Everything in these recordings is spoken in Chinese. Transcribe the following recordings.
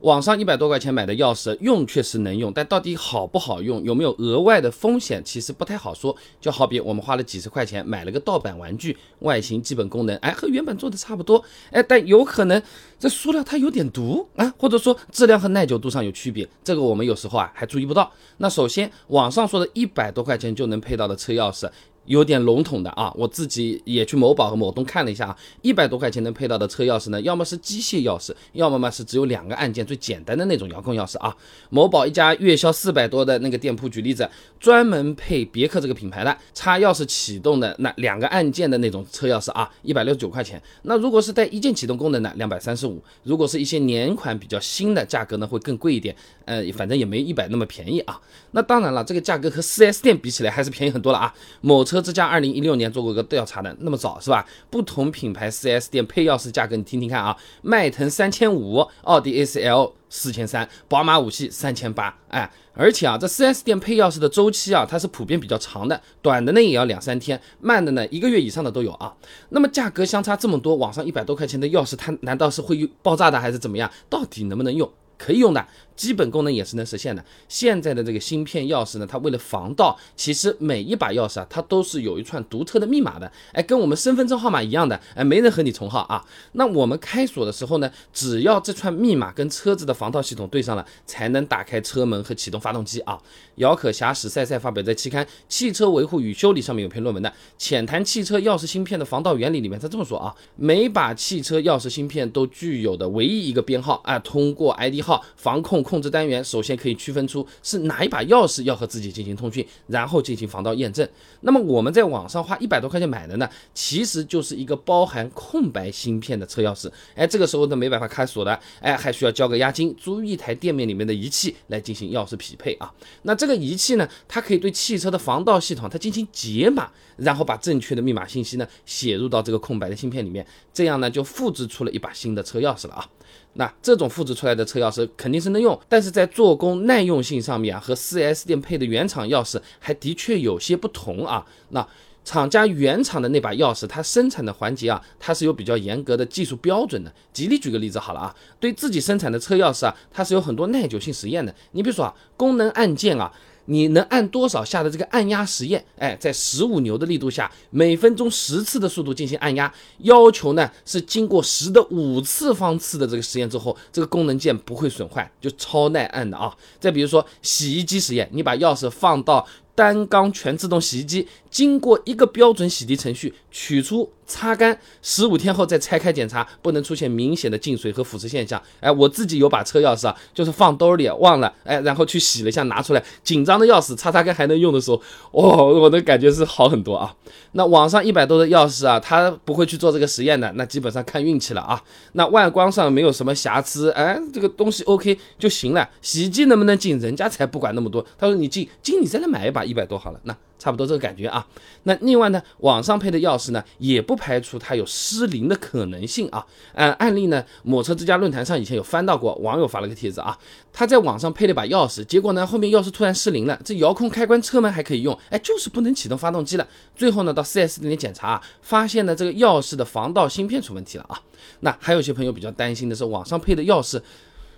网上一百多块钱买的钥匙，用确实能用，但到底好不好用，有没有额外的风险，其实不太好说。就好比我们花了几十块钱买了个盗版玩具，外形、基本功能，哎，和原本做的差不多，哎，但有可能这塑料它有点毒啊，或者说质量和耐久度上有区别，这个我们有时候啊还注意不到。那首先，网上说的一百多块钱就能配到的车钥匙。有点笼统的啊，我自己也去某宝和某东看了一下啊，一百多块钱能配到的车钥匙呢，要么是机械钥匙，要么嘛是只有两个按键最简单的那种遥控钥匙啊。某宝一家月销四百多的那个店铺，举例子，专门配别克这个品牌的插钥匙启动的那两个按键的那种车钥匙啊，一百六十九块钱。那如果是带一键启动功能的，两百三十五。如果是一些年款比较新的，价格呢会更贵一点，呃，反正也没一百那么便宜啊。那当然了，这个价格和 4S 店比起来还是便宜很多了啊。某车。之家二零一六年做过一个调查的，那么早是吧？不同品牌 4S 店配钥匙价格你听听看啊，迈腾三千五，奥迪 A 4 L 四千三，宝马五系三千八，哎，而且啊，这 4S 店配钥匙的周期啊，它是普遍比较长的，短的呢也要两三天，慢的呢一个月以上的都有啊。那么价格相差这么多，网上一百多块钱的钥匙，它难道是会爆炸的还是怎么样？到底能不能用？可以用的。基本功能也是能实现的。现在的这个芯片钥匙呢，它为了防盗，其实每一把钥匙啊，它都是有一串独特的密码的。哎，跟我们身份证号码一样的，哎，没人和你重号啊。那我们开锁的时候呢，只要这串密码跟车子的防盗系统对上了，才能打开车门和启动发动机啊。姚可霞、史赛赛发表在期刊《汽车维护与修理》上面有篇论文的，浅谈汽车钥匙芯片的防盗原理里面，他这么说啊：每把汽车钥匙芯片都具有的唯一一个编号啊，通过 ID 号防控。控制单元首先可以区分出是哪一把钥匙要和自己进行通讯，然后进行防盗验证。那么我们在网上花一百多块钱买的呢，其实就是一个包含空白芯片的车钥匙。哎，这个时候呢没办法开锁的，哎，还需要交个押金，租一台店面里面的仪器来进行钥匙匹配啊。那这个仪器呢，它可以对汽车的防盗系统它进行解码，然后把正确的密码信息呢写入到这个空白的芯片里面，这样呢就复制出了一把新的车钥匙了啊。那这种复制出来的车钥匙肯定是能用，但是在做工耐用性上面啊，和 4S 店配的原厂钥匙还的确有些不同啊。那厂家原厂的那把钥匙，它生产的环节啊，它是有比较严格的技术标准的。吉利举个例子好了啊，对自己生产的车钥匙啊，它是有很多耐久性实验的。你比如说啊，功能按键啊。你能按多少下的这个按压实验？哎，在十五牛的力度下，每分钟十次的速度进行按压，要求呢是经过十的五次方次的这个实验之后，这个功能键不会损坏，就超耐按的啊。再比如说洗衣机实验，你把钥匙放到单缸全自动洗衣机，经过一个标准洗涤程序，取出。擦干十五天后再拆开检查，不能出现明显的进水和腐蚀现象。哎，我自己有把车钥匙啊，就是放兜里忘了，哎，然后去洗了一下，拿出来，紧张的钥匙擦擦干还能用的时候，哦，我的感觉是好很多啊。那网上一百多的钥匙啊，他不会去做这个实验的，那基本上看运气了啊。那外观上没有什么瑕疵，哎，这个东西 OK 就行了。洗衣机能不能进，人家才不管那么多。他说你进，进你再来买一把一百多好了，那。差不多这个感觉啊，那另外呢，网上配的钥匙呢，也不排除它有失灵的可能性啊。呃，案例呢，某车之家论坛上以前有翻到过，网友发了个帖子啊，他在网上配了把钥匙，结果呢，后面钥匙突然失灵了，这遥控开关车门还可以用，哎，就是不能启动发动机了。最后呢，到 4S 店检查，发现呢，这个钥匙的防盗芯片出问题了啊。那还有些朋友比较担心的是，网上配的钥匙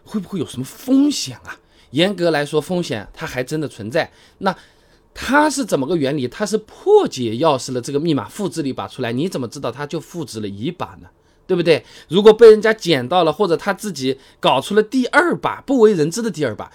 会不会有什么风险啊？严格来说，风险它还真的存在。那它是怎么个原理？它是破解钥匙的这个密码，复制了一把出来。你怎么知道它就复制了一把呢？对不对？如果被人家捡到了，或者他自己搞出了第二把不为人知的第二把，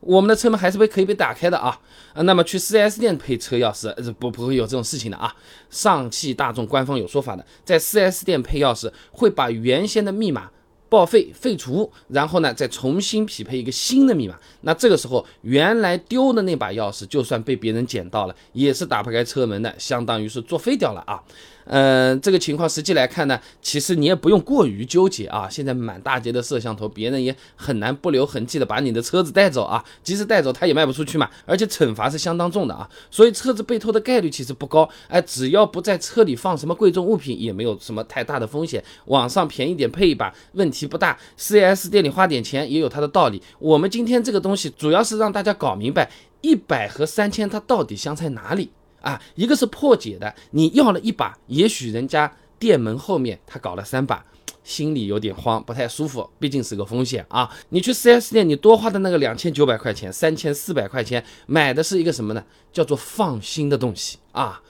我们的车门还是被可以被打开的啊啊！那么去 4S 店配车钥匙，不不会有这种事情的啊。上汽大众官方有说法的，在 4S 店配钥匙会把原先的密码。报废废除，然后呢，再重新匹配一个新的密码。那这个时候，原来丢的那把钥匙，就算被别人捡到了，也是打不开车门的，相当于是作废掉了啊。嗯，这个情况实际来看呢，其实你也不用过于纠结啊。现在满大街的摄像头，别人也很难不留痕迹的把你的车子带走啊。即使带走，他也卖不出去嘛。而且惩罚是相当重的啊。所以车子被偷的概率其实不高。哎，只要不在车里放什么贵重物品，也没有什么太大的风险。网上便宜点配一把，问题不大。4S 店里花点钱也有它的道理。我们今天这个东西主要是让大家搞明白，一百和三千它到底相在哪里。啊，一个是破解的，你要了一把，也许人家店门后面他搞了三把，心里有点慌，不太舒服，毕竟是个风险啊。你去 4S 店，你多花的那个两千九百块钱、三千四百块钱，买的是一个什么呢？叫做放心的东西啊。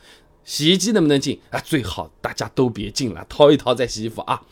洗衣机能不能进啊？最好大家都别进了，掏一掏再洗衣服啊。